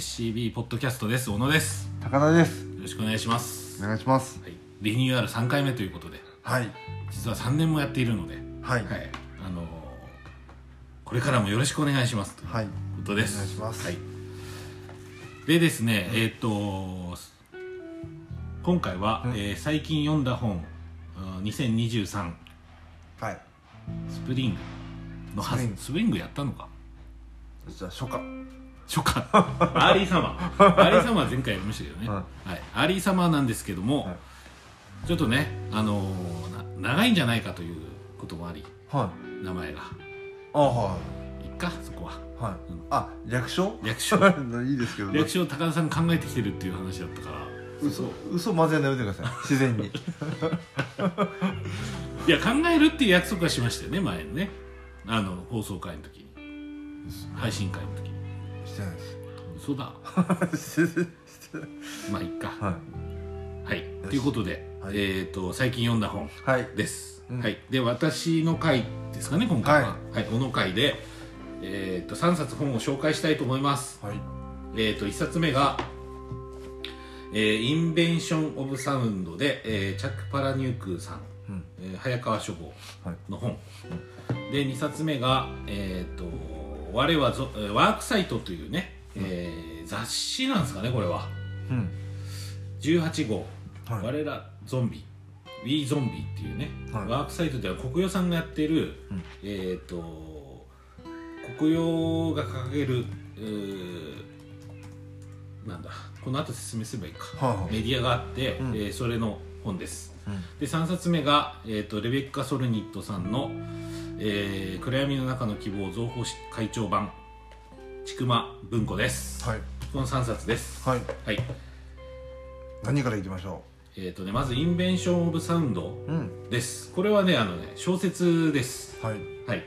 SCB ポッドキャストです。小野です。高田です。よろしくお願いします、お願いします。はい、リニューアル3回目ということで。はい。実は3年もやっているので、はい。はい。あのーこれからもよろしくお願いします。というはいことです。お願いします。はい、でですねえっ、と今回は、うん。えー最近読んだ本うん2023はい。スプリングのはず。 Spring。Spring やったのか。じゃあ初夏初夏。Early Summer Early Summer は前回やりましたけどね、ははい。 Early Summer なんですけども、はい。ちょっとね、あのーな長いんじゃないかということもありはい。名前が。あはい。っかそこは。いはい。うん。あ略称？略称。いいですけど略称高田さん考えてきてるっていう話だったから。嘘嘘混ぜるのやめてください。自然に。いや考えるっていう約束はしましたよね前のね。あの放送回の時に。配信会の時にしてない。です嘘だ。まあいっか。ははい。ということで、はい。えっ、と最近読んだ本いはい。です、うん。はい。で私の回ですかね今回は。はい、この回でえっ、と3冊本を紹介したいと思います。はい。えっ、と1冊目がえーインベンション・オブ・サウンドで、えーチャック・パラニュークさん、うん。えー早川書房はい。の本、で2冊目が、えー、と我はぞえーワークサイトというね、えー雑誌なんですかねこれは。うん。18号、はい。我らゾンビ。We ゾンビっていうね、はい。ワークサイトでは国用さんがやってる、うん。えっ、と国用が掲げるうーなんだこの後説明すればいいか、はいはい。メディアがあって、うん。えーそれの本です。うん。で3冊目が、えー、とレベッカ・ソルニットさんの「えー暗闇の中の希望増法会長版ちくま文庫」です、はい。この3冊です。はい。はい。何からいきましょえーとね、まず「インベンション・オブ・サウンドううん」です。これはねあのね小説です。はい。はい。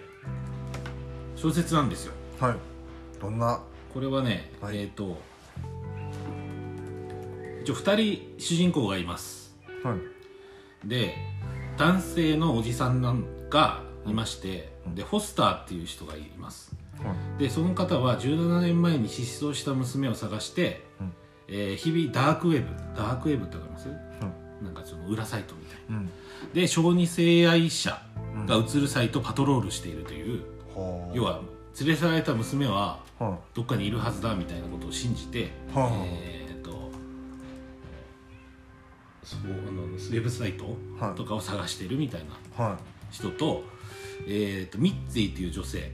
小説なんですよ。はい。どんな？これはね、はい。えっ、と一応2人主人公がいます。はい。で男性のおじさんなんがいまして、うん。でホスターっていう人がいます。はい。でその方は17年前に失踪した娘を探して、うん。えー日々ダークウェブダークウェブってわかります、なんかその裏サイトみたいな。うん。で小児性愛者うんが映るサイトをパトロールしているという、はあ要は連れ去られた娘ははどっかにいるはずだみたいなことを信じて、はあえー、とそうあのウェブサイトはいとかを探してるみたいなは人と,、えー、とミッツィっていう女性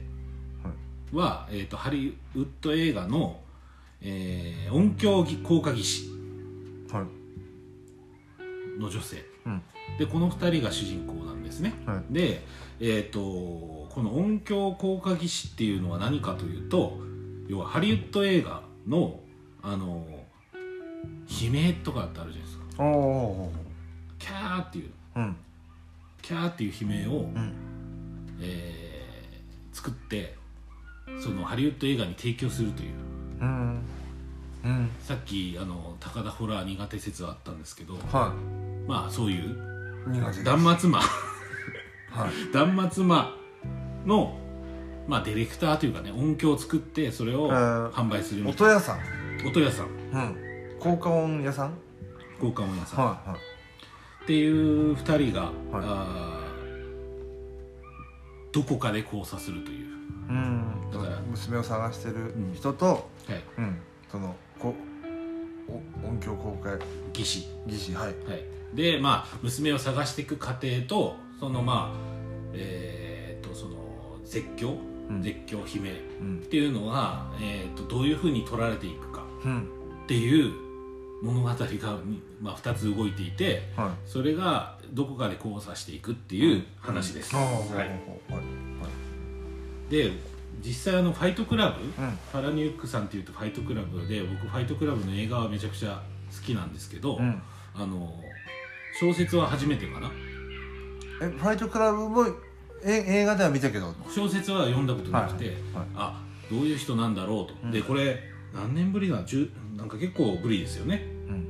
はい。は、えー、とハリウッド映画の、えー音響効果技師いはい。の女性。うん。でこの2人が主人公なんですね。はい。で、えー、とこの音響効果技師っていうのは何かというと要はハリウッド映画のあの悲鳴とかってあるじゃないですか。おおキャーっていううん。キャーっていう悲鳴を、うんえー作ってそのハリウッド映画に提供するという。うん。うん。さっきあの高田ホラー苦手説はあったんですけどはまあそういう断末魔。はい。断末魔の、まあ、ディレクターというかね音響を作ってそれをえー販売するみたい音屋さん。な音屋さん。うん。効果音屋さん？効果音屋さん、はっていう2人が、はい。あーどこかで交差するという、いうん。だから。娘を探してるうん。人とはい、うん。そのこお音響公開。技師。技師はい。はい、でまあ娘を探していく過程とそのまあえー、とその絶叫、うん。絶叫悲鳴うん。っていうのが、えー、とどういうふうに取られていくかうん。っていう物語が、まあ、2つ動いていてはい。それがどこかで交差していくっていう話です、はい。はい。で実際あのファイトクラブ、うん。パラニュークさんっていうとファイトクラブで僕ファイトクラブの映画はめちゃくちゃ好きなんですけど、うん。あの小説は初めてかな。えファイトクラブもえ映画では見たけど？小説は読んだことなくて、はい。はい。あどういう人なんだろうと、うん。でこれ何年ぶりだ10なんか結構ぶりですよね、うん。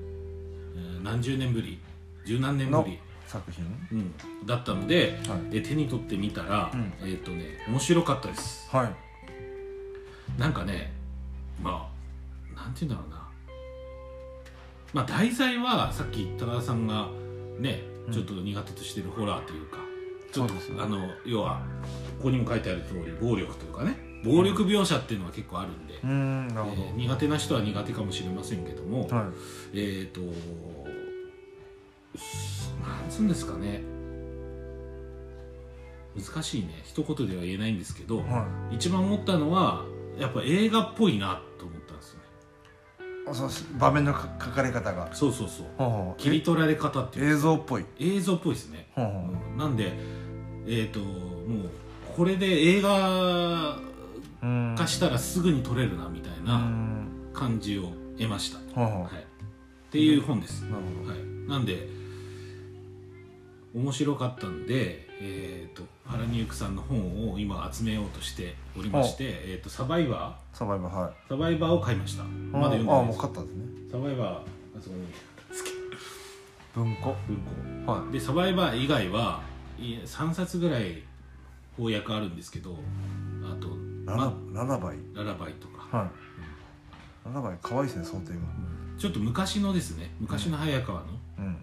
えー何十年ぶり？十何年ぶり、作品？うん、だったので、はい。え手に取ってみたら、うん。えっ、とね面白かったです。はい。なんかねまあなんて言うんだろうな。まあ題材はさっき高田さんがねうん。ちょっと苦手としてるホラーというか、ちょっとそうですね。あの要はここにも書いてある通り暴力というかね。暴力描写っていうのは結構あるんで、うーんなるほど、えー苦手な人は苦手かもしれませんけども、はえっ、となんですかね。難しいね。一言では言えないんですけど、い。は一番思ったのはやっぱ映画っぽいなと思ったんですよね。いそう場面のか書かれ方が。そうそうそう。切り取られ方っていう映像っぽい。映像っぽいですね、ほうほう。うん。なんでえっ、ともうこれで映画うん。化したらすぐに撮れるなみたいうなん。感じを得ました、ほうほう。はい、っていう本です、なるほど。はい、なんで面白かったんで、えー、とハラニュークさんの本を今集めようとしておりまして「えー、とサバイバサバイバーはい。ー」サバイバーを買いました。まだ読んでああないです。もう勝ったんですね。サバイバーあそこに。文庫。文庫。はでサバイバー以外はい3冊ぐらい翻訳あるんですけどあといララまララバイ。ララバイとか。はい。ララバイ可愛いですねその点がちょっと昔のですね。昔の早川の。うん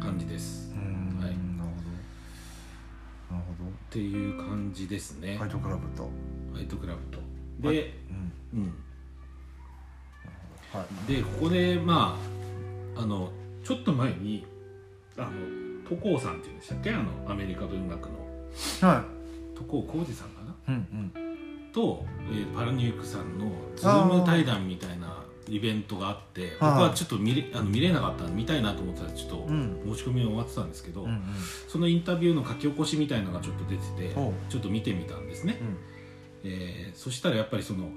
感じです、うん。はい。なるほど。なるっていう感じですね、ほどファイトクラブと。ファイトクラブと。はで、うん。うん、はい。でここでまああのちょっと前にあの渡航さんっていうんでしたっけ？あのアメリカ文学の。は渡航浩二さんかな？いうんうん。と、えーパラニュークさんのズーム対談みたいなイベントがあって僕はちょっと見れあの見れなかった見たいなと思ってたらちょっとうん。申し込みが終わってたんですけど、うんうん。そのインタビューの書き起こしみたいなのがちょっと出ててちょっと見てみたんですね、うん。えーそしたらやっぱりその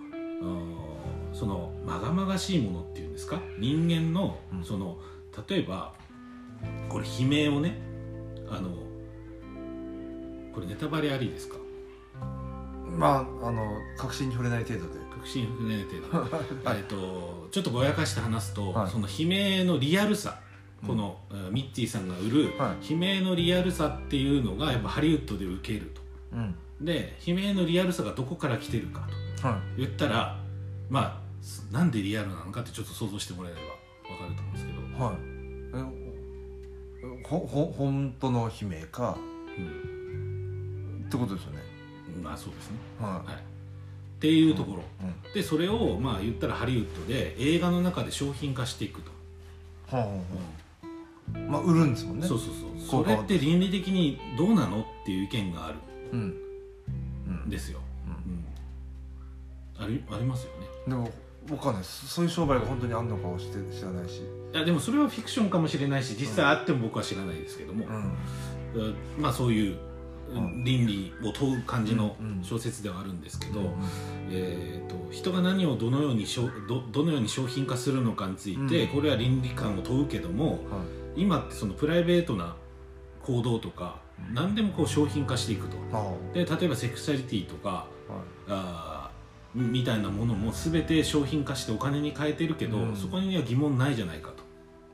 そのまがまがしいものっていうんですか？人間のうん。その例えばこれ悲鳴をねあのこれネタバレありですか？まああの確信に触れない程度で確信不明程度えっとちょっとぼやかして話すと、その悲鳴のリアルさこの、ミッティさんが売る悲鳴のリアルさっていうのがやっぱハリウッドで受けるとで悲鳴のリアルさがどこから来てるかと言ったらまあなんでリアルなのかってちょっと想像してもらえれば分かると思うんですけど、はいえほほ本当の悲鳴かうんってことですよねまあそうですねはいっていうところ、いうん。でそれをまあ言ったらハリウッドで映画の中で商品化していくと、はあはあまあ売るんですもんね。そうそうそう。それって倫理的にどうなのっていう意見がある。うん。うん。んですよ、うん。うん。ありありますよね。でもわかんないそういう商売が本当にあんのかをして知らないし。いやでもそれはフィクションかもしれないし実際あっても僕は知らないですけども、うん。うん。まあそういううん倫理を問う感じの小説ではあるんですけど、うんえー、と人が何をどのようにしょどどのように商品化するのかについて、うん。これは倫理観を問うけどもはい。今ってそのプライベートな行動とか、うん。何でもこう商品化していくと。はで例えばセクシャリティとかあみたいなものも全て商品化してお金に変えてるけど、うん。そこには疑問ないじゃないかと。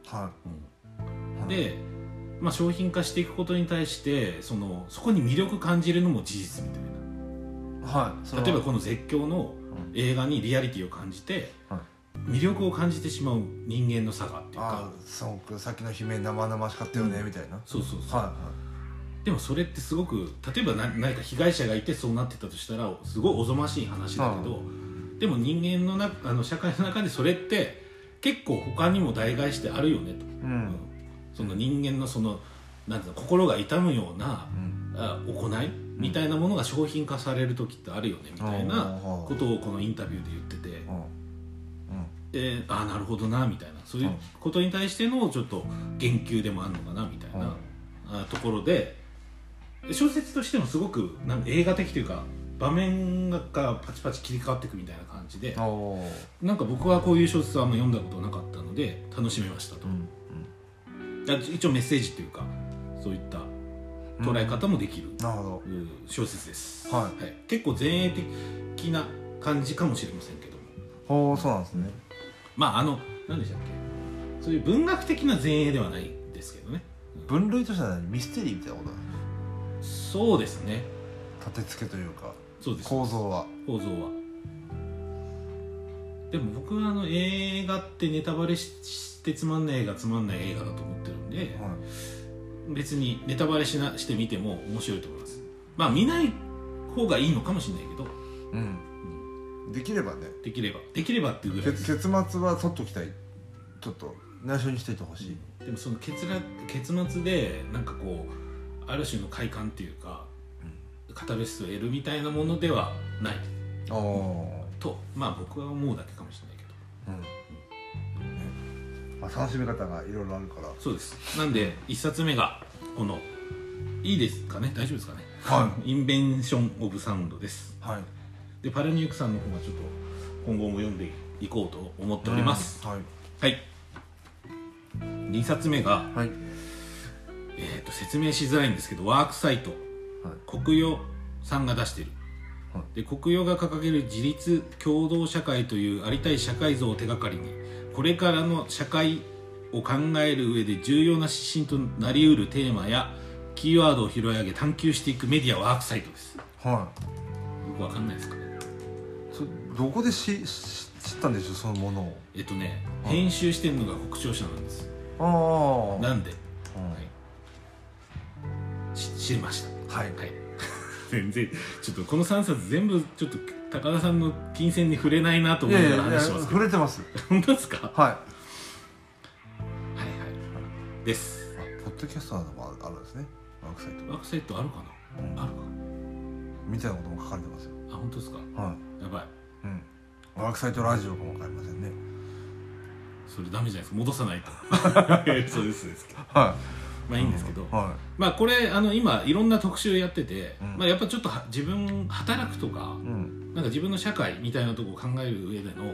い。はい。で、まあ、商品化していくことに対してそのそこに魅力感じるのも事実みたいな。はい。は。例えばこの絶叫のうん。映画にリアリティを感じて、はい。魅力を感じてしまう人間の差がっていうあか。あすごくさっきの悲鳴生々しかったよね、うん。みたいな。そうそうそう、はでもそれってすごく例えば何何か被害者がいてそうなってたとしたらすごいおぞましい話だけど、でも人間のなあの社会の中でそれって結構他にも代替してあるよねと、いはい、ううんんその人間のそのなんていうの心が痛むようなうん。あ行いみたいなものが商品化される時ってあるよねみたいなこことをこのインタビューで言ってて。でああなるほどなみたいな。そういうことに対してのちょっと言及でもあるのかなみたいなあところで小説としてもすごくなんか映画的というか場面がパチパチ切り替わっていくみたいな感じでなんか僕はこういう小説はあんま読んだことなかったので楽しめましたと。うん。あ一応メッセージというかそういった捉え方もできる、なるほど。うん小説です、はい。結構前衛的な感じかもしれませんけども。おおそうなんですね。まああの何でしたっけ？そういう文学的な前衛ではないんですけどね。分類としては何？ミステリーみたいなことだそうですね。立て付けというかそうです。構造は。構造は。でも僕はあの映画ってネタバレししてつまんない映画つまんない映画だと思ってるんではい。別にネタバレしなしてみても面白いと思います。まあ見ない方がいいのかもしれないけど。うん。できればね。できれば。できればっていうぐらい結末は取っときたい。ちょっと内緒にしていてほしい。でもその結ら結末でなんかこうある種の快感っていうか、カタルシスを得るみたいなものではない。ああとまあ僕は思うだけかもしれないけど。うん。ねまあ、楽しみ方がいろいろあるから。そうです。なんで一冊目がこのいいですかね？大丈夫ですかね？はインベンション・オブ・サウンドです。はい。でパルニュークさんの方はちょっと今後も読んでいこうと思っております、はい。はい。2冊目が、はい。えー、と説明しづらいんですけどワークサイト。はい。国用さんが出してる、はで国用が掲げる自立共同社会というありたい社会像を手がかりにこれからの社会を考える上で重要な指針となりうるテーマやキーワードを拾い上げ探求していくメディアワークサイトです。はい。僕わかんないですかね。そどこでしし知ったんでしょうそのものを？えっとねはい。編集してるのが北朝社なんです。ああ。なんで、うん。はい、し知りました。はい。はい全然ちょっとこの3冊全部ちょっと高田さんの金銭に触れないなとい思いながら話してますけど触れてます。本当です。かははいいはい。です。あポッドキャストなどもあるんですね。ワークサイト。ワークサイトあるかうんな。あるか。みたいなことも書かれてますよ。あ本当ですか？はやばい。いうん。ワークサイトラジオかもわかりませんね。それダメじゃないですか。戻さないと。そうですそうです。はまあいいんですけど、はまあこれあの今いろんな特集やってて、うん。まあ、やっぱちょっとは自分働くとかいうん。なんか自分の社会みたいなところを考える上での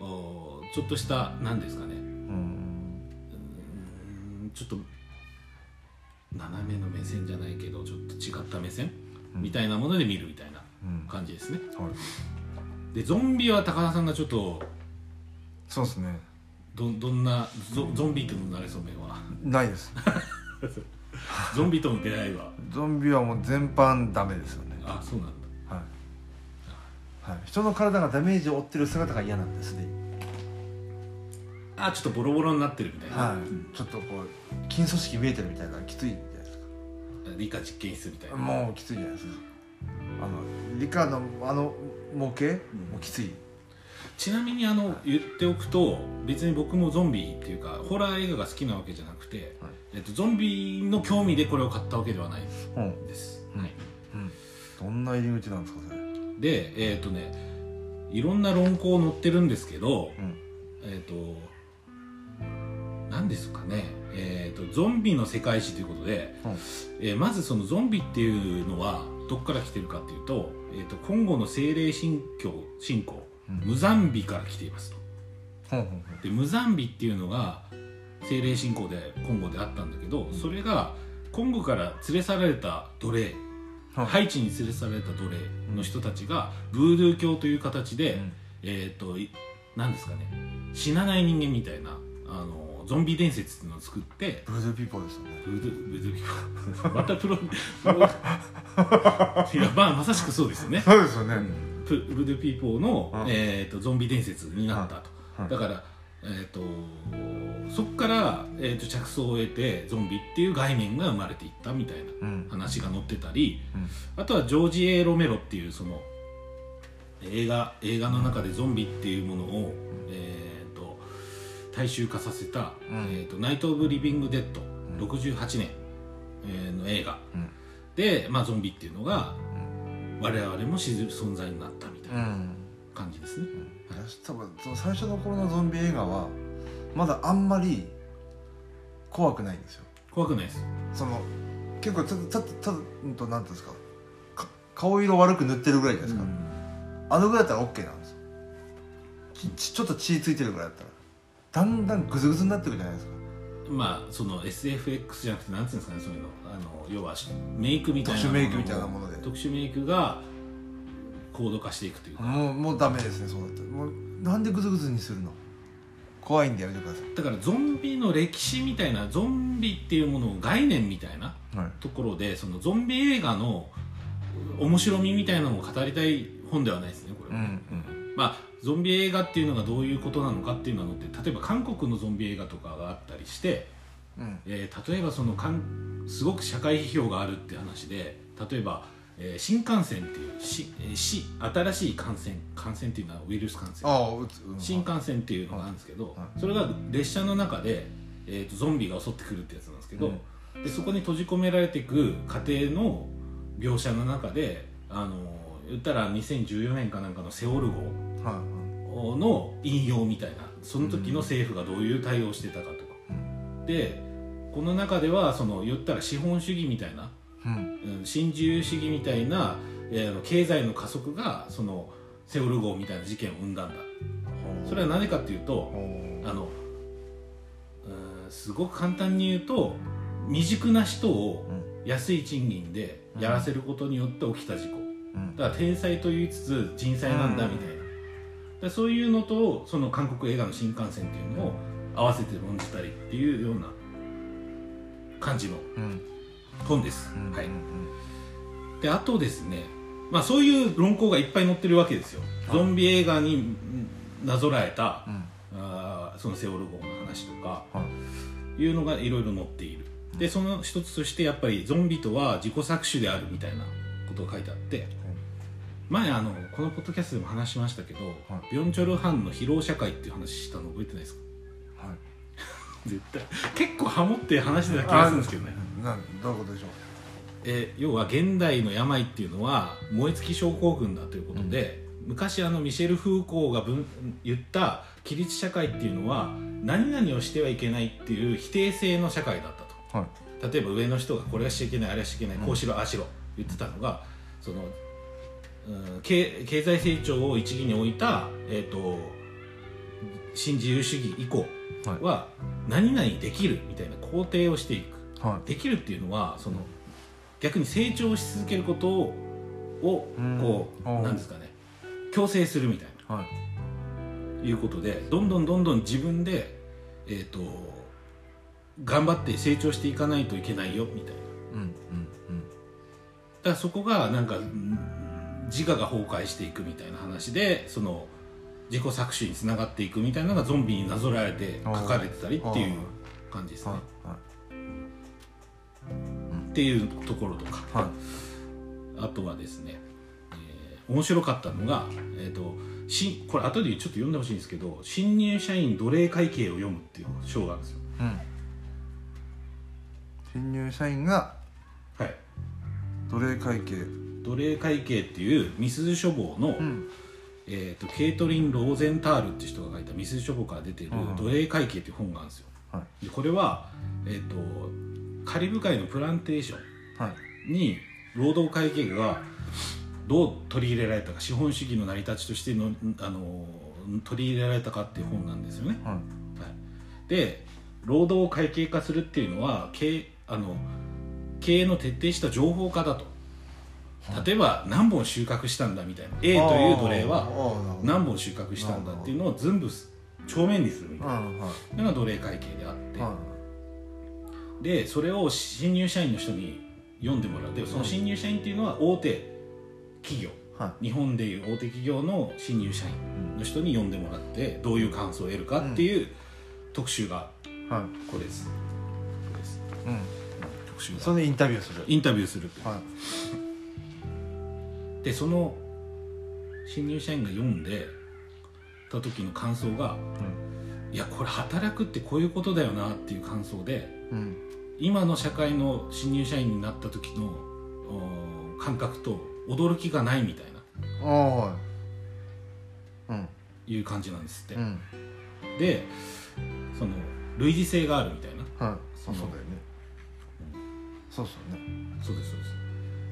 おちょっとした何ですかね。うんちょっと斜めの目線じゃないけどちょっと違った目線、うん。みたいなもので見るみたいなうん。感じですね。はい。でゾンビは高田さんがちょっとそうですね。どどんなゾゾンビとの馴れ初めは。ないです ゾンビとの出会いはゾンビはもう全般ダメですよね。あそうなんだ。はい、はい、人の体がダメージを負ってる姿が嫌なんですね。あちょっとボロボロになってるみたいな、はい、ちょっとこう筋組織見えてるみたいなきついじゃないですか。理科実験室みたいな。もうきついじゃないですか。あの理科のあの模型、もうきつい。ちなみにあの言っておくと別に僕もゾンビっていうかホラー映画が好きなわけじゃなくて、はいえっと、ゾンビの興味でこれを買ったわけではないうん、です、うん。はい、うん、どんな入り口なんですかそれ？でえっ、とねいろんな論考載ってるんですけどうん。えっ、と何ですかね。えー、とゾンビの世界史ということで、うん。えーまずそのゾンビっていうのはどこから来てるかっていうと,、えー、とコンゴの精霊信教信仰うん。ムザンビから来ていますと。でムザンビっていうのが精霊信仰でコンゴであったんだけどそれがコンゴから連れ去られた奴隷はい。ハイチに連れ去られた奴隷の人たちがブードゥー教という形で、うん。えっ、とい何ですかね死なない人間みたいなあのゾンビ伝説っていうのを作って Voodoo People ですよね。ブードゥブードゥー教またプロ いやまあまさしくそうですよね。そうですよね、プ Voodoo People の、うん。えー、とゾンビ伝説になったと、うん。だから、えー、とそこから、えー、と着想を得てゾンビっていう概念が生まれていったみたいなうん。話が載ってたりうん。あとはジョージ・エロメロっていうその映画映画の中でゾンビっていうものを、えー、と大衆化させた、うん。えーと「ナイト・オブ・リビング・デッド」うん。68年、えーの映画。うん。で、まあ、ゾンビっていうのが我々も知る存在になったみたいな。うん感じですね。私多分その最初の頃のゾンビ映画はまだあんまり怖くないんですよ。怖くないです。その結構ちょっとちょっとちょっとうんとなんていうんですか。か顔色悪く塗ってるぐらいじゃないですか、あのぐらいだったら OK なんですよ。ちちちょっと血ついてるぐらいだったら。だんだんグズグズになってくるじゃないですか。まあその SFX じゃなくてなんていうんですかねそういうの。あの要はメイクみたいな特殊メイクみたいなもので。特殊メイクが高度化していくというか、もうもうダメですねそうだったら。もうなんでグズグズにするの？怖いんでやめてくださだからゾンビの歴史みたいなゾンビっていうものを概念みたいないはい。ところでそのゾンビ映画の面白みみたいなのを語りたい本ではないですねこれは、うんうん。まあゾンビ映画っていうのがどういうことなのかっていうのって例えば韓国のゾンビ映画とかがあったりして、うん。えー例えばそのかんすごく社会批評があるって話で例えば、えー新幹線っていうし、えーし新しい感染感染っていうのはウイルス感染ああうん。新幹線っていうのがあるんですけど、はい。それが列車の中で、えー、とゾンビが襲ってくるってやつなんですけど、でそこに閉じ込められていく過程の描写の中であの言ったら2014年かなんかの「セオル号はい。はい」の引用みたいなその時の政府がどういう対応をしてたかとか、でこの中ではその言ったら資本主義みたいな、新自由主義みたいな、えー経済の加速がそのセオル号みたいな事件を生んだんだ。それは何かっていうとあのうすごく簡単に言うと未熟な人をうん。安い賃金でやらせることによって起きた事故。うん。だから天才と言いつつ人災なんだみたいな、でそういうのとその韓国映画の新幹線っていうのを合わせて論じたりっていうような感じのうん本です、うんはいうん。であとですねまあそういう論考がいっぱい載ってるわけですよ。ゾンビ映画にんなぞらえたうん。あーそのセオル号の話とかはい。いうのがいろいろ載っている。でその一つとしてやっぱりゾンビとは自己搾取であるみたいなことが書いてあって前あのこのポッドキャストでも話しましたけど、はビョンチョルハンの疲労社会っていう話したの覚えてないですか？はい。絶対結構ハモって話してた気がするんですけどねなんどういうことでしょう？えー要は現代の病っていうのは燃え尽き症候群だということで、昔あのミシェル・フーコーが文言った規律社会っていうのは何々をしてはいけないっていう否定性の社会だったと。はい。例えば上の人がこれはしちゃいけないあれはしちゃいけない、うん。こうしろああしろ言ってたのがその、うん、経経済成長を一義に置いた、えー、と新自由主義以降は何々できるみたいな肯定をしていく。はできるっていうのはその逆に成長し続けることをこうなんですかね。強制するみたいいはい。ないうことでどんどんどんどん自分でえっ、と頑張って成長していかないといけないよみたいな。うんうんだからそこがなんかうん自我が崩壊していくみたいな話でその自己搾取につながっていくみたいなのがゾンビになぞらえて書かれてたりっていう感じですねっていうところとか。はい。あとはですね、えー面白かったのが、えー、としこれ後でちょっと読んでほしいんですけど新入社員奴隷会計を読むっていう章があるんですよ。うん。新入社員がはい。奴隷会計。奴隷会計っていうミスズ書房の、ん。えー、とケイトリン・ローゼンタールって人が書いたミスズ書房から出てるうん「奴隷会計」っていう本があるんですよ。はい。でこれは、えー、とカリブ海のプランテーショはい。ンに労働会計がどう取り入れられたか資本主義の成り立ちとしての、あの取り入れられたかっていう本なんですよね。はい。はい、で労働を会計化するっていうのは経あの経営の徹底した情報化だと。例えば何本収穫したんだみたいな。A という奴隷はは何本収穫したんだっていうのを全部帳面にするみたいな。のが奴隷会計であって、はでそれを新入社員の人に読んでもらう。でその新入社員っていうのは大手企業。い。は日本でいう大手企業の新入社員いの人に読んでもらってどういう感想を得るかっていう特集がはい。これです。これです。うん。特集が。それでインタビューする。インタビューする。はい。でその新入社員が読んでた時の感想がいやこれ働くってこういうことだよなっていう感想でうんうん今の社会の新入社員になった時のお感覚と驚きがないみたいな。ああはい。うん。いう感じなんですって、うん。でその類似性があるみたいな。はい。そうそうだよね。そうそうね。そうですそうです。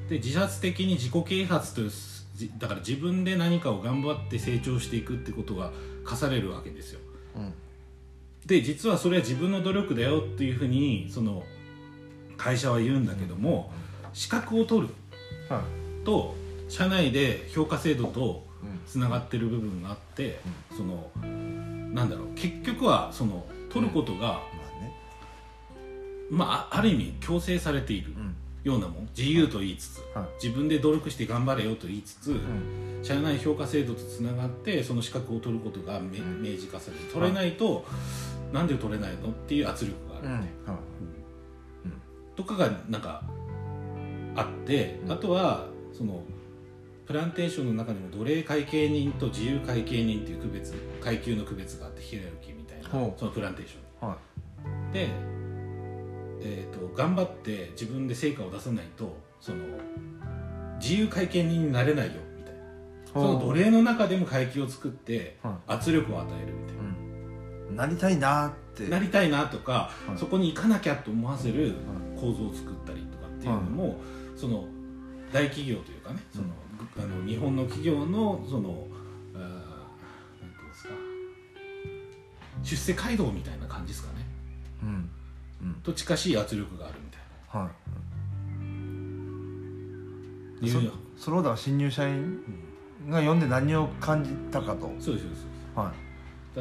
で自発的に自己啓発というじだから自分で何かを頑張って成長していくってことが課されるわけですよ。うん。で実はそれは自分の努力だよっていうふうにその会社は言うんだけども、資格を取るはいと社内で評価制度とうんつながってる部分があって、そのなんだろう結局はその取ることが、まあね。まある意味強制されているうん。ようなもん。自由と言いつつ、はい。自分で努力して頑張れよと言いつつ、うん。社内評価制度とつながってその資格を取ることがめ明示化される取れないと、なんで取れないの？っていう圧力がある。うん。みたいな、はいとかがなんかあって、うん。あとはそのプランテーションの中でも奴隷会計人と自由会計人っていう区別階級の区別があってヒエラルキーみたいなそのプランテーション。はで、えー、と頑張って自分で成果を出さないとその自由会計人になれないよみたいな。その奴隷の中でも階級を作っては圧力を与えるみたいな。うん。なりたいなーって。なりたいなとか、はい。そこに行かなきゃと思わせる構造を作ったりとかっていうのも、その大企業というかねその、あの日本の企業のそのあーなんていうんですか。出世街道みたいな感じですかね。うん。うん。と近しい圧力があるみたいはないそそれをだから新入社員が読んで何を感じたかと。うんそうですそうです。はだか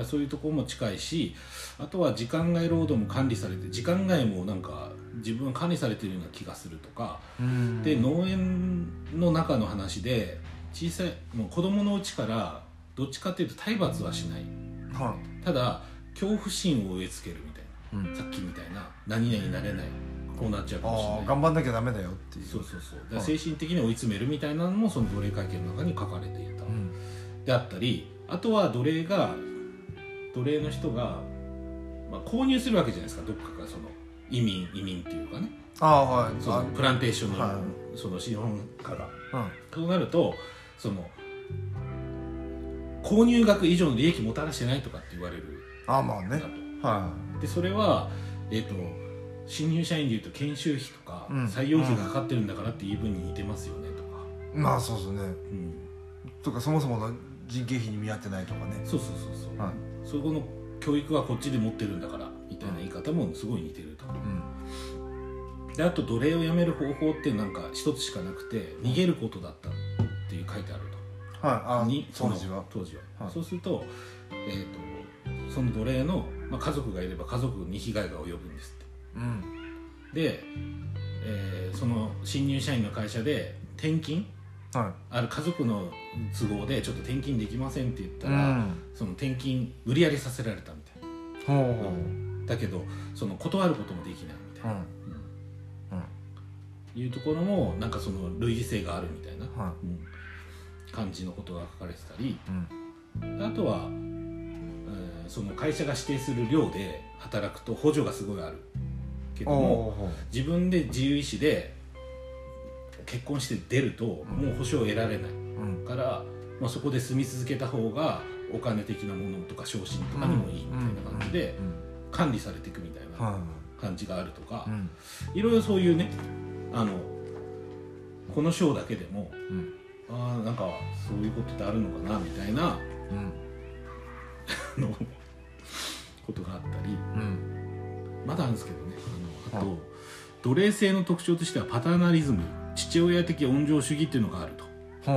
らそういうところも近いしあとは時間外労働も管理されて時間外もなんか自分は管理されてるような気がするとか。で農園の中の話で小さいもう子供のうちからどっちかっていうと体罰はしない。はただ恐怖心を植え付けるみたいいうん。なさっきみたいな。何々になれない。こうなっちゃうかもしれない。頑張んなきゃダメだよっていう。そうそうそう。はい。精神的に追い詰めるみたいなのもその奴隷会見の中に書かれていた、うん。であったりあとは奴隷が奴隷の人が、まあ、購入するわけじゃないですか。どっかがその移民移民っていうかね。ああはい。そのプランテーションの,、はその資本家がうなるとその購入額以上の利益もたらしてないとかって言われる。ああまあね。はでそれは、えっと新入社員でいうと研修費とか、うん。採用費がかかってるんだからっていう分に似てますよねとか、いまあそうですね。うん、とかそもそもの人件費に見合ってないとかね。そうそうそうそう、はい。そこの教育はこっちで持ってるんだからみたいな言い方もすごい似てると、うんであと奴隷をやめる方法ってなんか一つしかなくて逃げることだったっていう書いてあると。はい。あに当時は。当時は、はい。そうすると,、えー、とその奴隷の、まあ、家族がいれば家族に被害が及ぶんですって。うん。で、えーその新入社員の会社で転勤？はある家族の都合でちょっと転勤できませんって言っいたら、その転勤無理やりさせられたみたいほうほう。なだけどその断ることもできないみたいな、うんうんいうところもなんかその類似性があるみたいな、はうん感じのことが書かれてたりうん。あとは、えーその会社が指定する寮で働くと補助がすごいあるけどおもお自分で自由意志で結婚して出るともう保証を得られないうん。から、まあ、そこで住み続けた方がお金的なものとか昇進とかにもいいみたいな感じでうん。管理されていくみたいなは感じがあるとかいろいろそういうねあのこの章だけでもうん。ああなんかそういうことってあるのかなみたいなうん。のことがあったり。うん。まだあるんですけどね。あのあと、は奴隷制の特徴としてはパターナリズム父親的温情主義っていうのがあると。ほう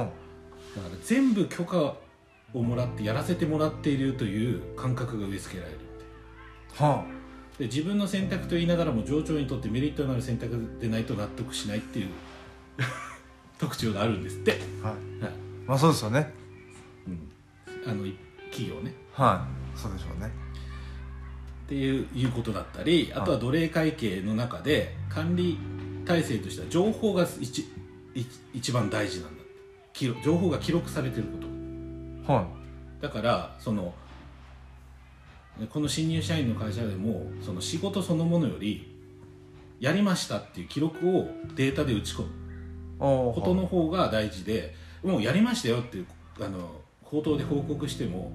だから全部許可をもらってやらせてもらっているという感覚が植え付けられるってはで自分の選択と言いながらも上長にとってメリットのある選択でないと納得しないっていう 特徴があるんですって、あはい。はい。まあそうですよね。うん、あのい企業ね。はい。そうでしょうね。っていういうことだったりあとは奴隷会計の中で管理体制としては情報が一一一番大事なんだ記録情報が記録されてること。はだからそのこの新入社員の会社でもその仕事そのものよりやりましたっていう記録をデータで打ち込む。ことの方が大事でもうやりましたよっていうあの口頭で報告しても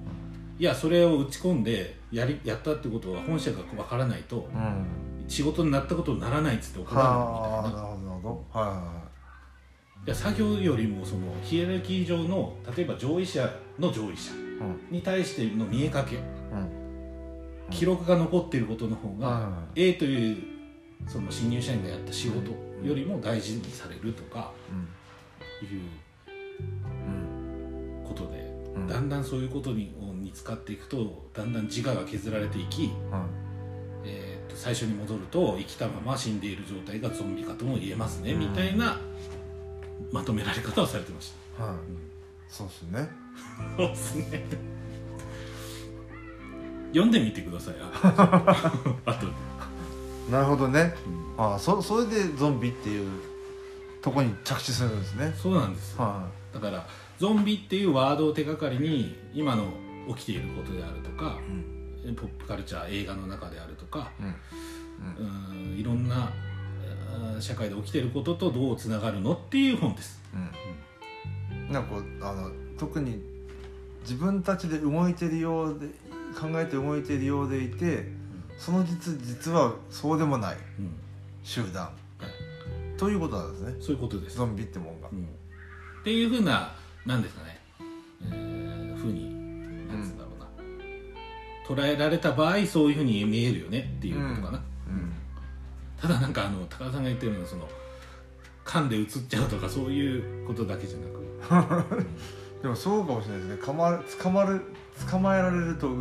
いやそれを打ち込んでやりやったってことは本社がわからないとうん。仕事になったことにならないっつって怒られるみたいな。はあなるほどはいや作業よりもそのヒエラルキー上の例えば上位者の上位者に対しての見えかけうん記録が残っていることの方が、は A というその新入社員がやった仕事よりも大事にされるとかいうことで、うん。だんだんそういうことにに使っていくとだんだん自我が削られていき、はえー、と最初に戻ると生きたまま死んでいる状態がゾンビかとも言えますね、みたいなまとめられ方をされてました。はい、そうっすね。そうですね読んでみてください。あ あとなるほどね、ああそそれでゾンビっていうとこに着地するんですね。そうなんですはだからゾンビっていうワードを手がかりに今の起きていることであるとかい、うん。ポップカルチャー映画の中であるとかうん。うん。いろんな社会で起きていることとどうつながるのっていう本です。うん、なんかこうあの特に自分たちで動いてるようで考えて動いてるようでいてその実実はそうでもないうん集団。はい、ということなんですね。そういうことです、ゾンビってもんが。うん、っていうふうななんですかね、えー、ふうになんつうんだろうな、捉えられた場合そういうふうに見えるよね。っていうことかな、うん。ただなんかあの高田さんが言ってるのはその噛んで映っちゃうとかそういうことだけじゃなく でもそうかもしれないですね。かまる捕まる捕まえられると映る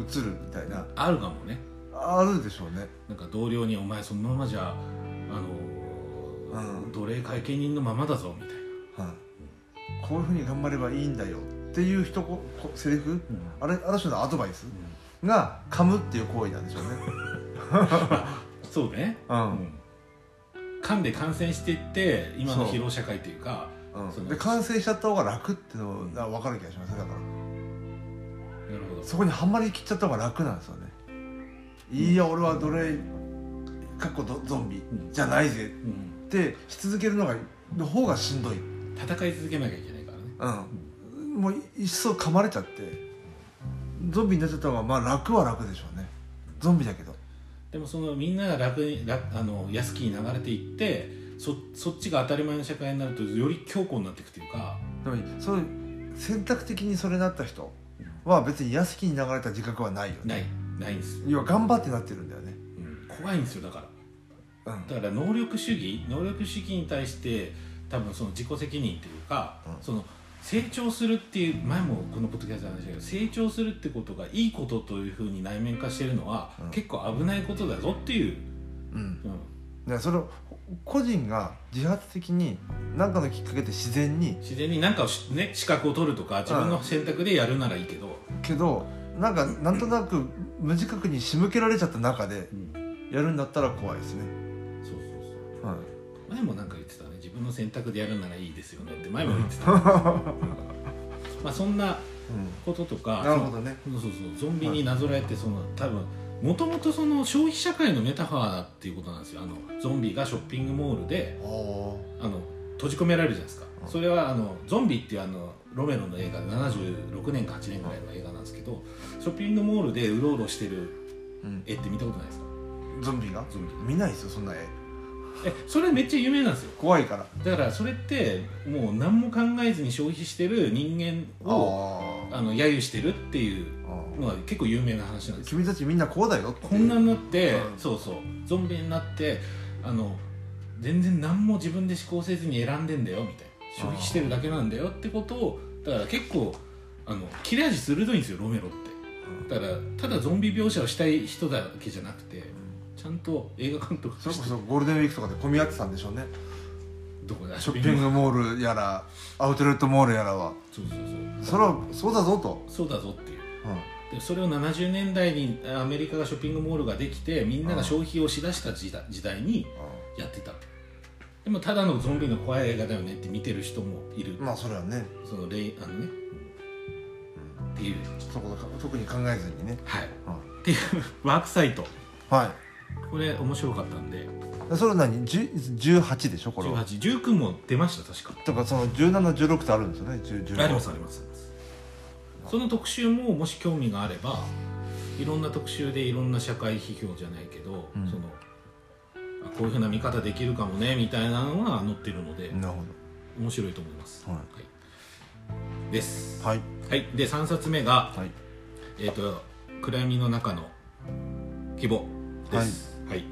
みたいな。あるかもね。あるでしょうね。なんか同僚に「お前そのままじゃあのーうん。奴隷会計人のままだぞ」みたいな、はい、こういうふうに頑張ればいいんだよっていう一ここセリフ？あれある種のアドバイス？が噛むっていう行為なんでしょうね。そうね、うん。うん。噛んで感染していって今の疲労社会というかうん。で完成しちゃった方が楽っていうのが分かる気がしますねだから。なるほど。そこにはまりきっちゃった方が楽なんですよね。いや俺は奴隷かっこゾゾンビじゃないぜ。うん。ってし続けるのがの方がしんどい、戦い続けなきゃいけないからね。うん、もういっそ噛まれちゃって。ゾンビになっちゃった方がまあ楽は楽でしょうね。ゾンビだけど。でもそのみんなが楽に楽あの安きに流れていってそそっちが当たり前の社会になるとより強固になっていくというか。でもそういう選択的にそれになった人は別に安きに流れた自覚はないよね。ないないんです。よ、要は頑張ってなってるんだよね。うん。怖いんですよだから。うん。だから能力主義能力主義に対して多分その自己責任っていうか、うん。その成長するっていう前もこのポッドキャストで話したけど成長するってことがいいことというふうに内面化してるのは、うん。結構危ないことだぞっていう、うん。うんだそれを個人が自発的に何かのきっかけで自然に自然に何かをし、ね、資格を取るとか自分の選択でやるならいいけど、けどなんかなんとなく無自覚に仕向けられちゃった中でうん。やるんだったら怖いですね、そうそうそう。はい、前もなんか言ってたね。自分の選択でやるならいいですよね。って前も言ってた。まあそんなこととかなるほどね。そうそうそう。ゾンビになぞらえてその多分もともとその消費社会のメタファーだっていうことなんですよ。あのゾンビがショッピングモールでああの閉じ込められるじゃないですか。うん。それはあのゾンビっていうあのロメロの映画で76年か8年ぐらいの映画なんですけどショッピングモールでうろうろしてるうん。絵って見たことないですか？ゾンビが？ゾンビ。見ないですよそんな絵えそれめっちゃ有名なんですよ。怖いから。だからそれってもう何も考えずに消費してる人間をああの揶揄してるっていうあのは結構有名な話なんですよ。君たちみんなこうだよってこんなになって、うん。そうそう。ゾンビになってあの全然何も自分で思考せずに選んでんだよみたいな。消費してるだけなんだよってことをだから結構あの切れ味鋭いんですよロメロって。だからただゾンビ描写をしたい人だけじゃなくてちゃんと映画監督それこそゴールデンウィークとかで混み合ってたんでしょうね。どこでショッピングモールやらアウトレットモールやらは。そうそうそう。それはそうだぞと、そうだぞっていう。うん。でそれを70年代にアメリカがショッピングモールができてみんなが消費をしだした時代時代にやってた。でもただのゾンビの怖い映画だよねって見てる人もいる、まあそれはね、そのレイあのね、っていう。そこ特に考えずにね、はい。うん。っていうワークサイト。はいこれ面白かったんで。それは何10 18でしょ？これは。1819も出ました確か。だからその1716ってあるんですよね？10 15ありますありますその特集ももし興味があればいろんな特集でいろんな社会批評じゃないけど、うん。そのあこういうふうな見方できるかもねみたいなのが載ってるので、なるほ面白いと思います、はい。はい。です。どはい。はい。で3冊目がはい。えっ、と暗闇の中の希望です。はい、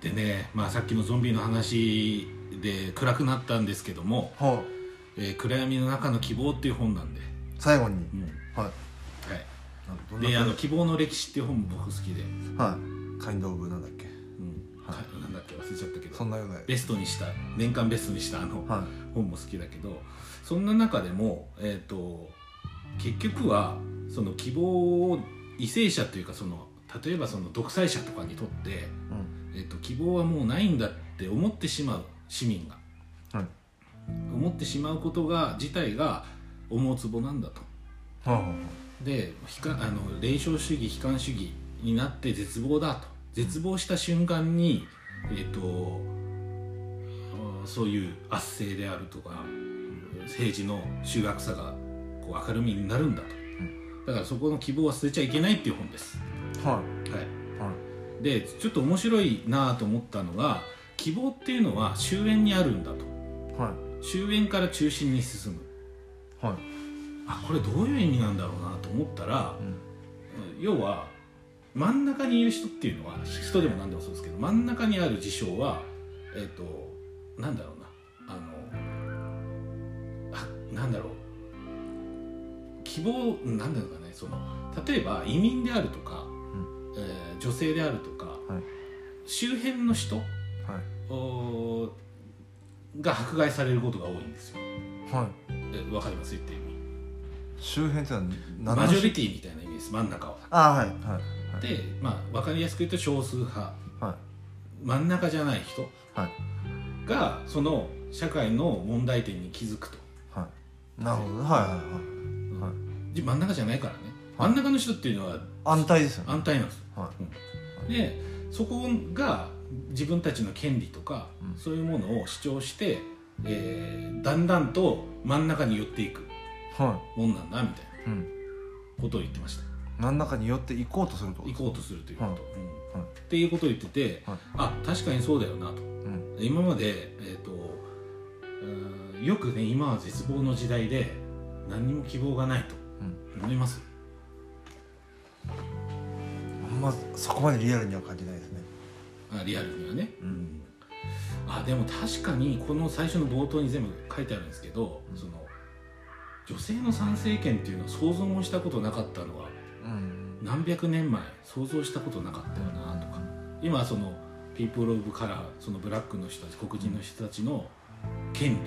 でねまあさっきのゾンビの話で暗くなったんですけどもは「えー暗闇の中の希望」っていう本なんで、最後に。うん。はい。はい、であの「希望の歴史」っていう本も僕好きで、はい。カインドオブなんだっけ？うん。はい。かなんだっけ？忘れちゃったけど。そんなようなベストにした年間ベストにしたあの、はい。本も好きだけどそんな中でも、えー、と結局はその希望を為政者というかその例えばその独裁者とかにとって、うん。えー、と希望はもうないんだって思ってしまう市民が。はい。思ってしまうことが自体が思うツボなんだと。はあ。はで悲観あの霊障主義悲観主義になって絶望だと。絶望した瞬間に、えっとあそういう圧政であるとか政治の修学さがこう明るみになるんだと、だからそこの希望は捨てちゃいけないっていう本です、あははい、い。はい。でちょっと面白いなと思ったのが希望っていうのは終焉にあるんだと。はい。終焉から中心に進む。はい。あこれどういう意味なんだろうなと思ったら、うん。要は真ん中にいる人っていうのは人でも何でもそうですけど真ん中にある事象はえっ、となんだろうな。あのあなんだろう希望なんだろうかねその例えば移民であるとか、えー女性であるとか、はい。周辺の人はい。が迫害されることが多いんですよ。はい。えわかります？言ってる周辺ってのは何マジョリテティみたいな意味です真ん中は。あはい。はい。で、まあ、分かりやすく言うと少数派。はい。真ん中じゃない人はい。がその社会の問題点に気づくと。はい。なるほど。はいはいはい真ん中じゃないからね。はい。真ん中の人っていうのは安泰ですよね。安泰なんですよ。はい。でそこが自分たちの権利とか、うん。そういうものを主張して、えーだんだんと真ん中に寄っていく。はもんなんだみたいいうん。なことを言ってました。真ん中に寄って行こうとすると行こうとするということ、はい。うん。はい。っていうことを言ってて、はい。あ確かにそうだよなと。うん。今まで、えーとうんよくね今は絶望の時代で何にも希望がないと思います、あんまそこまでリアルには感じないですね。あリアルにはね、うん。あでも確かにこの最初の冒頭に全部書いてあるんですけど、うん。その女性の参政権っていうのは想像もしたことなかったのはうん。何百年前想像したことなかったよなとか。今そのピープル・オブ・カラーそのブラックの人たち黒人の人たちの権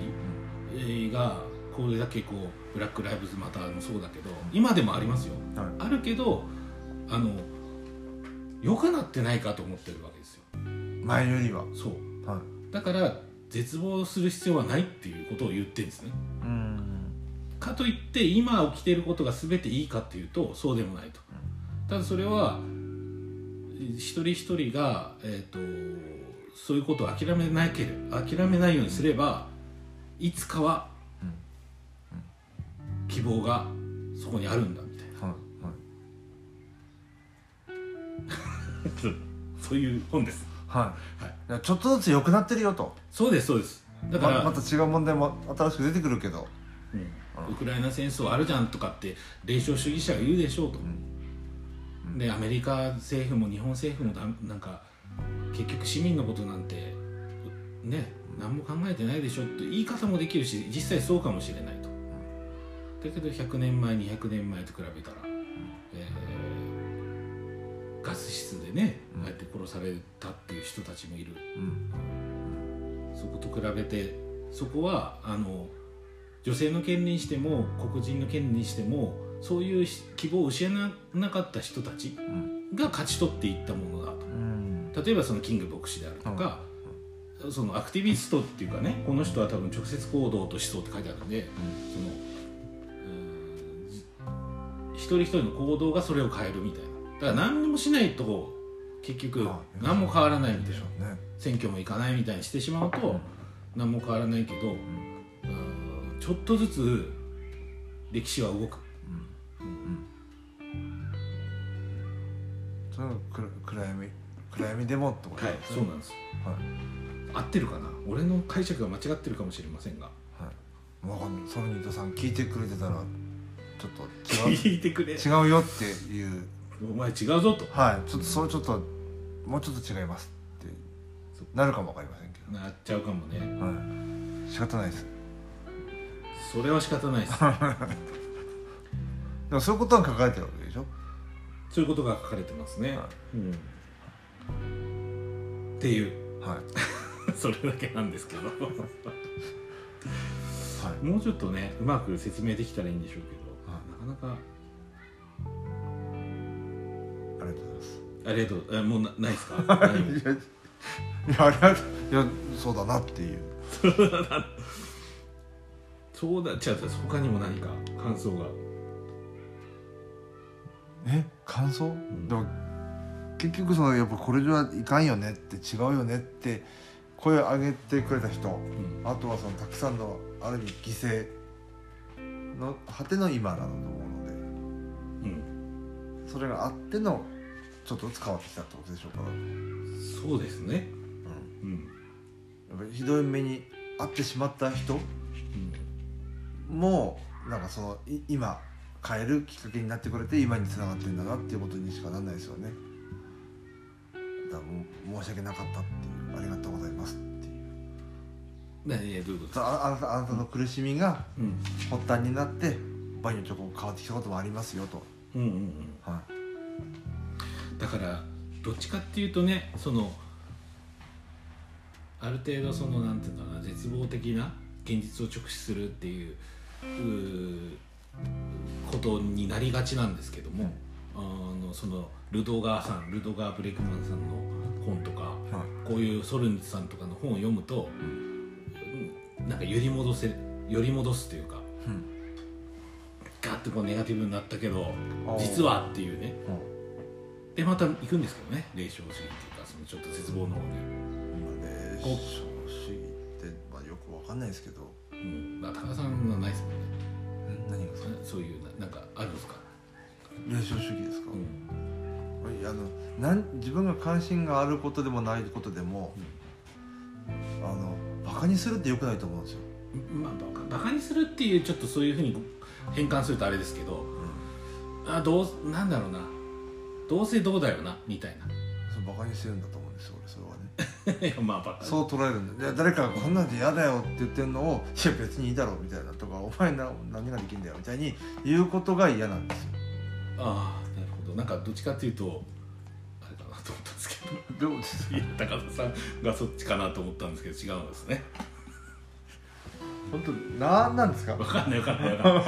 利がこれだけこうブラック・ライブズ・マターもそうだけど今でもありますよ。はい。あるけどあの良くなってないかと思ってるわけですよ。前よりは。そう。はい。だから絶望する必要はないっていうことを言ってるんですね。うん。かといって今起きていることが全ていいかっていうとそうでもないと。ただそれは一人一人が、えー、とそういうことを諦めなければ諦めないようにすればいつかは希望がそこにあるんだみたいな。はいはい。そういう本です。はい。はい。ちょっとずつ良くなってるよと。そうですそうです。だから、ままた違う問題も新しく出てくるけど。うん。ウクライナ戦争あるじゃんとかって霊障主義者が言うでしょうと、でアメリカ政府も日本政府もだなんか結局市民のことなんてね何も考えてないでしょって言い方もできるし実際そうかもしれない。とだけど100年前200年前と比べたら、えーガス室でね、うん。ああやって殺されたっていう人たちもいる。うん。そこと比べてそこはあの女性の権利にしても黒人の権利にしてもそういう希望を失わなかった人たちうん。が勝ち取っていったものだと。うん。例えばそのキング牧師であるとか、そのアクティビストっていうかねこの人は多分直接行動と思想って書いてあるんで、その人一人の行動がそれを変えるみたいな。だから何にもしないと結局あ何も変わらないみたいな。ね選挙も行かないみたいにしてしまうと何も変わらないけど、ちょっとずつ歴史は動く、それは暗暗闇暗闇でもってこと？はいそうなんです。はい。合ってるかな？俺の解釈が間違ってるかもしれませんが。はい。わかんない。ソルニートさん聞いてくれてたらちょっと違う。聞いてくれ。違うよっていう。お前違うぞと。はい。ちょっとそれちょっともうちょっと違いますってなるかもわかりませんけなっちゃうかもね。どはい。仕方ないです。それは仕方ないです。でもそういうことが書かれてるわけでしょ？そういうことが書かれてますね、はうん、っていう。はい。それだけなんですけど。はい。もうちょっとねうまく説明できたらいいんでしょうけど、かなか。ありがとうございます。ありがとう。えもうなないですか？何 もいやいやあいやそうだなっていうそうだ違う違う他にも何か感想がえ感想、んでも結局そのやっぱこれじゃいかんよねって違うよねって声を上げてくれた人うんあとはそのたくさんのある意味犠牲の果ての今だと思うので。うん。それがあってのちょっとずつ変わってきたってことでしょうか。ら、そうですね。うん、うん、やっぱりひどい目に遭ってしまった人うん。もなんかそのい今変えるきっかけになってくれて今につながってんだなっていうことにしかなんないですよね。だから申し訳なかったっていう。ありがとうございますっていう何えどういうことああなたあなたの苦しみがうん。発端になって場合によってこう変わってきたこともありますよと、うんうんうん。はい。だからどっちかっていうとねそのある程度そのなんていうのかな絶望的な現実を直視するっていううーことになりがちなんですけども、あのそのルドガーさんルドガー・ブレイクマンさんの本とかはい。こういうソルニツさんとかの本を読むと、うんなんか揺り戻せ揺り戻すというかうん。ガッてこうネガティブになったけど実はっていうね。うん。でまた行くんですけどね霊障主義っていうかそのちょっと絶望の方に、まあねこう主義って、まあ、よくわかんないですけど。うん、まあ高田さんはないですもんね。ん。何がそういうななんかあるんですか、霊障主義ですか、うん。いやあのなん自分が関心があることでもないことでも、あのバカにするってよくないと思うんですよ、まあバカバカにするっていうちょっとそういうふうに変換するとあれですけどあどうなんだろうな。どうせどうだよなみたいそうバカにしてるんだと思うんですよ俺それはね。な いやまあバカそう捉えるんでいや誰かがこんなんで嫌だよって言ってるのをいや別にいいだろうみたいな。とかお前な何ができんだよみたいに言うことが嫌なんですよ。ああなるほど。なんかどっちかっていうとどでもですいや高田さんがそっちかなと思ったんですけど違うんですね。本当なんなんですか？わかんないわかんないわかんな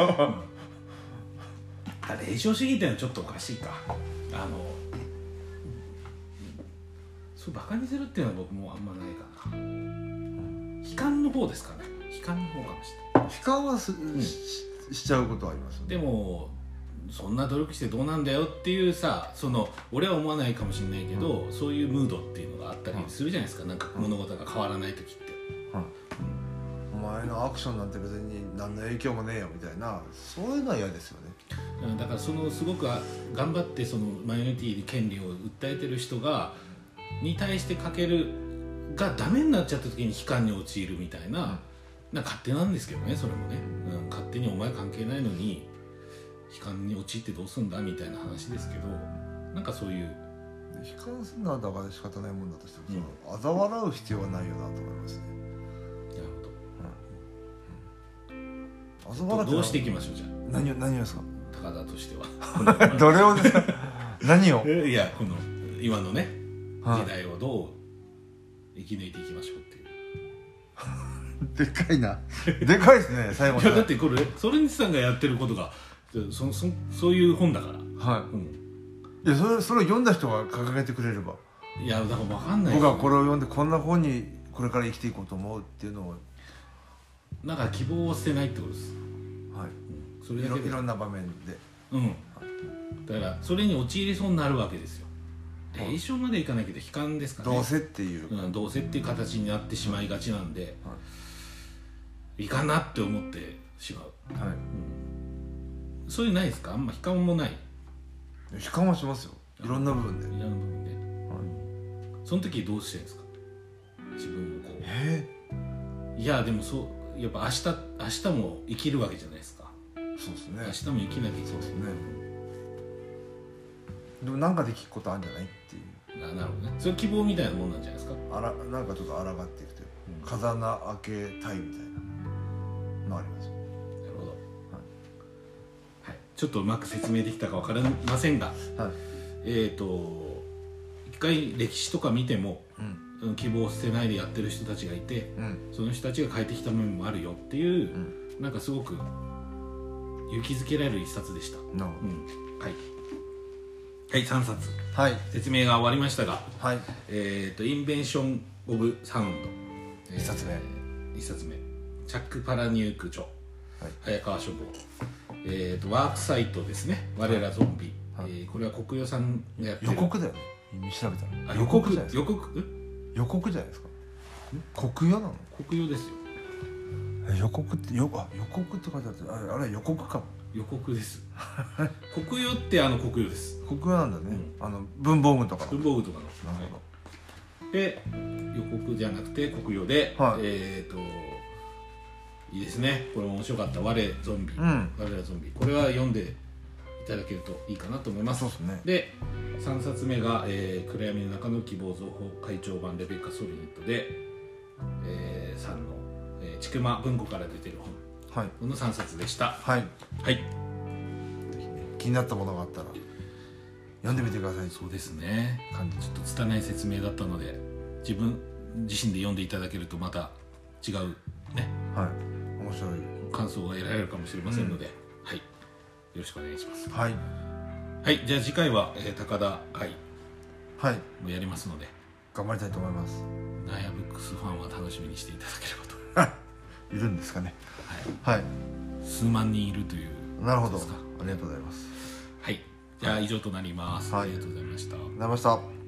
い。うん。主義っていうのはちょっとおかしいか。あのそうバカにするっていうのは僕もあんまないかな。悲観の方ですかね。悲観の方かもしれない。悲観はす、ししちゃうことはありますよね。でもそんな努力してどうなんだよっていうさその俺は思わないかもしれないけど、そういうムードっていうのがあったりするじゃないですか。なんか物事が変わらない時って、お前のアクションなんて別に何の影響もねえよみたいなそういうのは嫌ですよね。うん。だからそのすごくあ頑張ってそのマイノリティに権利を訴えてる人がに対してかけるがダメになっちゃった時に悲観に陥るみたいな,、な勝手なんですけどねそれもね、うん、勝手にお前関係ないのに悲観に陥ってどうすんだみたいな話ですけどなんかそういう。悲観するのはだから仕方ないもんだとしても、うん。嘲笑う必要はないよなと思いますね。なる嘲ほど。笑ってどうしていきましょうじゃ何を何をですか？あ高田としては。どれをですか？何を、いやこの今のねはい。時代をどう生き抜いていきましょうっていう。でかいな。でかいですね最後いやだってこれソレンジさんがやってることがそそそういう本だから、はうん、いいやそれそれを読んだ人が掲げてくれれば。いやだから分かんない僕はこれを読んでこんな本にこれから生きていこうと思うっていうのを、なんか希望を捨てない。ってことです、はうん、それで。ろいろんな場面で。うん。だからそれに陥りそうになるわけですよ。はい。霊障までいかないけど悲観ですかね。どうせっていう、うん、どうせっていう形になってしまいがちなんで、い。かんなって思ってしまう。はいそういうのないですか？あんま悲観もない。悲観はしますよ。いろんな部分で、いろんな部分で。はい。その時どうしてるんですか？自分をこえ？ういやでもそうやっぱ明日明日も生きるわけじゃないですか。ー、そうですね。明日も生きなきゃいけない。そうですね。でもなんかできることあるんじゃないっていう。ななるほどね。それ希望みたいなもんなんじゃないですか？あらなんかちょっと抗っていくといううん。風穴開けたいみたいな。のありますちょっとうまく説明できたか分かりませんがはい。えっ、と一回歴史とか見てもうん。うん希望を捨てないでやってる人たちがいてうん。その人たちが変えてきた部分もあるよっていう、なんかすごく勇気づけられる一冊でした、なるうん、はい。はい3冊。はい。説明が終わりましたがはい。えっ、と「インベンション・オブ・サウンド」一冊目。えー一冊目。チャック・パラニューク著、はい。早川書房えー、とワークサイトですね「我らゾンビ」はい。えーこれは国与さんがやってる。予告だよね。今調べたら。あ予告じゃないですか。予告？ん予告じゃないですか。国与なの？国与ですよ。え予告ってよあ予告って書いてあってあれあれ予告かも。予告です。国与ってあの国与です。国与なんだね、あの文房具とかの。文房具とかの。なるほど。で予告じゃなくて国与で、はい。えっ、といいですね。これも面白かった「我ゾンビ」うん。我らゾンビ」これは読んでいただけるといいかなと思います。そうですね。で3冊目が、えー暗闇の中の希望増法会長版レベッカ・ソリネットで、えー、さんの、えー、ちくま文庫から出てる本。はい。この3冊でした。はい。はい。気になったものがあったら読んでみてください。そうですね。感じ。ちょっと拙い説明だったので自分自身で読んでいただけるとまた違うね。はい面白い感想が得られるかもしれませんので、はい。よろしくお願いします。はい。はい。じゃあ次回は、えー高田会はい。もやりますので。頑張りたいと思います。ナヤブックスファンは楽しみにしていただければと、いるんですかね。はい、はい。数万人いるというなるほど。ありがとうございます。はい。じゃあ以上となります、はい。ありがとうございました。ありがとうございました